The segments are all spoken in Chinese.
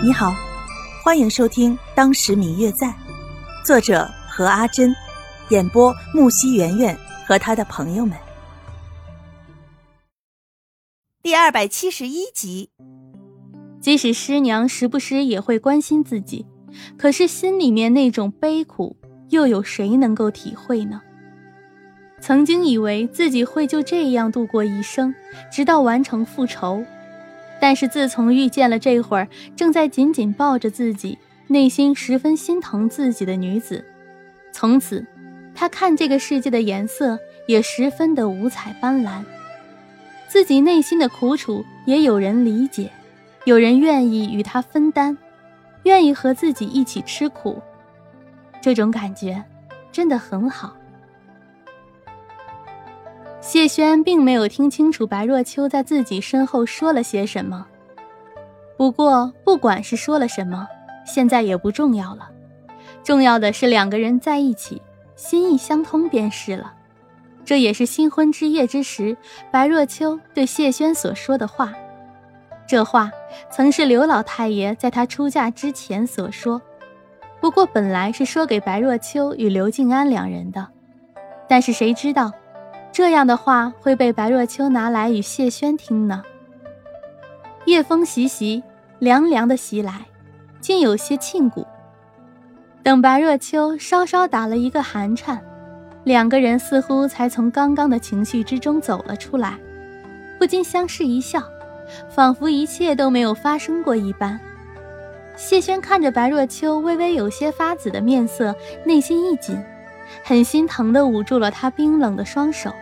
你好，欢迎收听《当时明月在》，作者何阿珍，演播木西圆圆和他的朋友们。第二百七十一集。即使师娘时不时也会关心自己，可是心里面那种悲苦，又有谁能够体会呢？曾经以为自己会就这样度过一生，直到完成复仇。但是自从遇见了这会儿正在紧紧抱着自己、内心十分心疼自己的女子，从此，他看这个世界的颜色也十分的五彩斑斓。自己内心的苦楚也有人理解，有人愿意与他分担，愿意和自己一起吃苦。这种感觉，真的很好。谢轩并没有听清楚白若秋在自己身后说了些什么，不过不管是说了什么，现在也不重要了，重要的是两个人在一起，心意相通便是了。这也是新婚之夜之时，白若秋对谢轩所说的话。这话曾是刘老太爷在她出嫁之前所说，不过本来是说给白若秋与刘静安两人的，但是谁知道。这样的话会被白若秋拿来与谢轩听呢。夜风习习，凉凉的袭来，竟有些沁骨。等白若秋稍稍打了一个寒颤，两个人似乎才从刚刚的情绪之中走了出来，不禁相视一笑，仿佛一切都没有发生过一般。谢轩看着白若秋微微有些发紫的面色，内心一紧。很心疼地捂住了他冰冷的双手，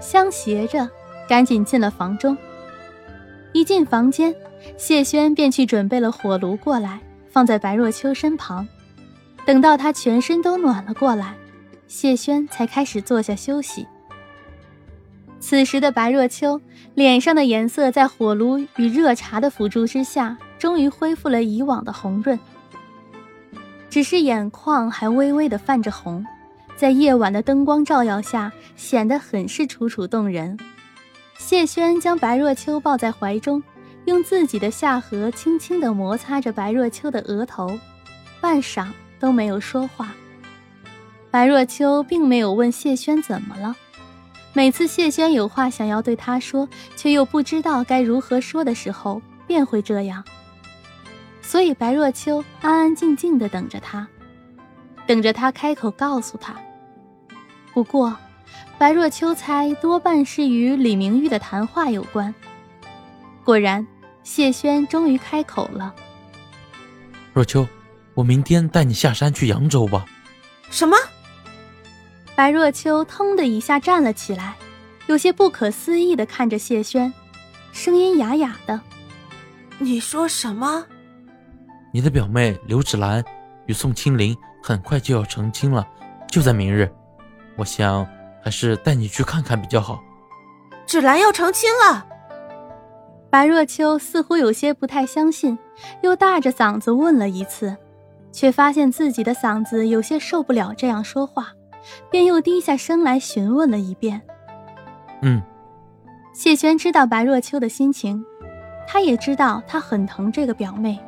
相携着，赶紧进了房中。一进房间，谢轩便去准备了火炉过来，放在白若秋身旁。等到他全身都暖了过来，谢轩才开始坐下休息。此时的白若秋脸上的颜色，在火炉与热茶的辅助之下，终于恢复了以往的红润，只是眼眶还微微的泛着红。在夜晚的灯光照耀下，显得很是楚楚动人。谢轩将白若秋抱在怀中，用自己的下颌轻轻地摩擦着白若秋的额头，半晌都没有说话。白若秋并没有问谢轩怎么了，每次谢轩有话想要对他说，却又不知道该如何说的时候，便会这样。所以白若秋安安静静地等着他，等着他开口告诉他。不过，白若秋猜多半是与李明玉的谈话有关。果然，谢轩终于开口了：“若秋，我明天带你下山去扬州吧。”什么？白若秋腾的一下站了起来，有些不可思议的看着谢轩，声音哑哑的：“你说什么？你的表妹刘芷兰与宋清灵很快就要成亲了，就在明日。”我想还是带你去看看比较好。芷兰要成亲了，白若秋似乎有些不太相信，又大着嗓子问了一次，却发现自己的嗓子有些受不了这样说话，便又低下身来询问了一遍。嗯，谢轩知道白若秋的心情，他也知道他很疼这个表妹，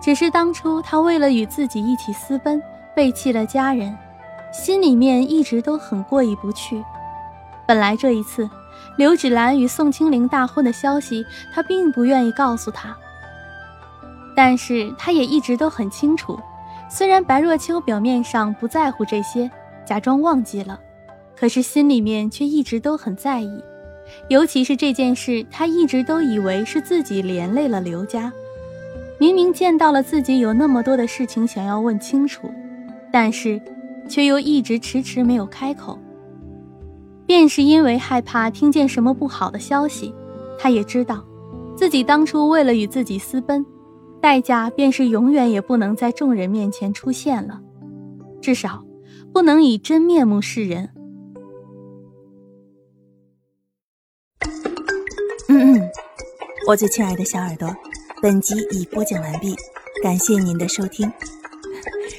只是当初他为了与自己一起私奔，背弃了家人。心里面一直都很过意不去。本来这一次，刘芷兰与宋清灵大婚的消息，他并不愿意告诉她。但是他也一直都很清楚，虽然白若秋表面上不在乎这些，假装忘记了，可是心里面却一直都很在意。尤其是这件事，他一直都以为是自己连累了刘家。明明见到了自己有那么多的事情想要问清楚，但是。却又一直迟迟没有开口，便是因为害怕听见什么不好的消息。他也知道，自己当初为了与自己私奔，代价便是永远也不能在众人面前出现了，至少不能以真面目示人。嗯嗯，我最亲爱的小耳朵，本集已播讲完毕，感谢您的收听。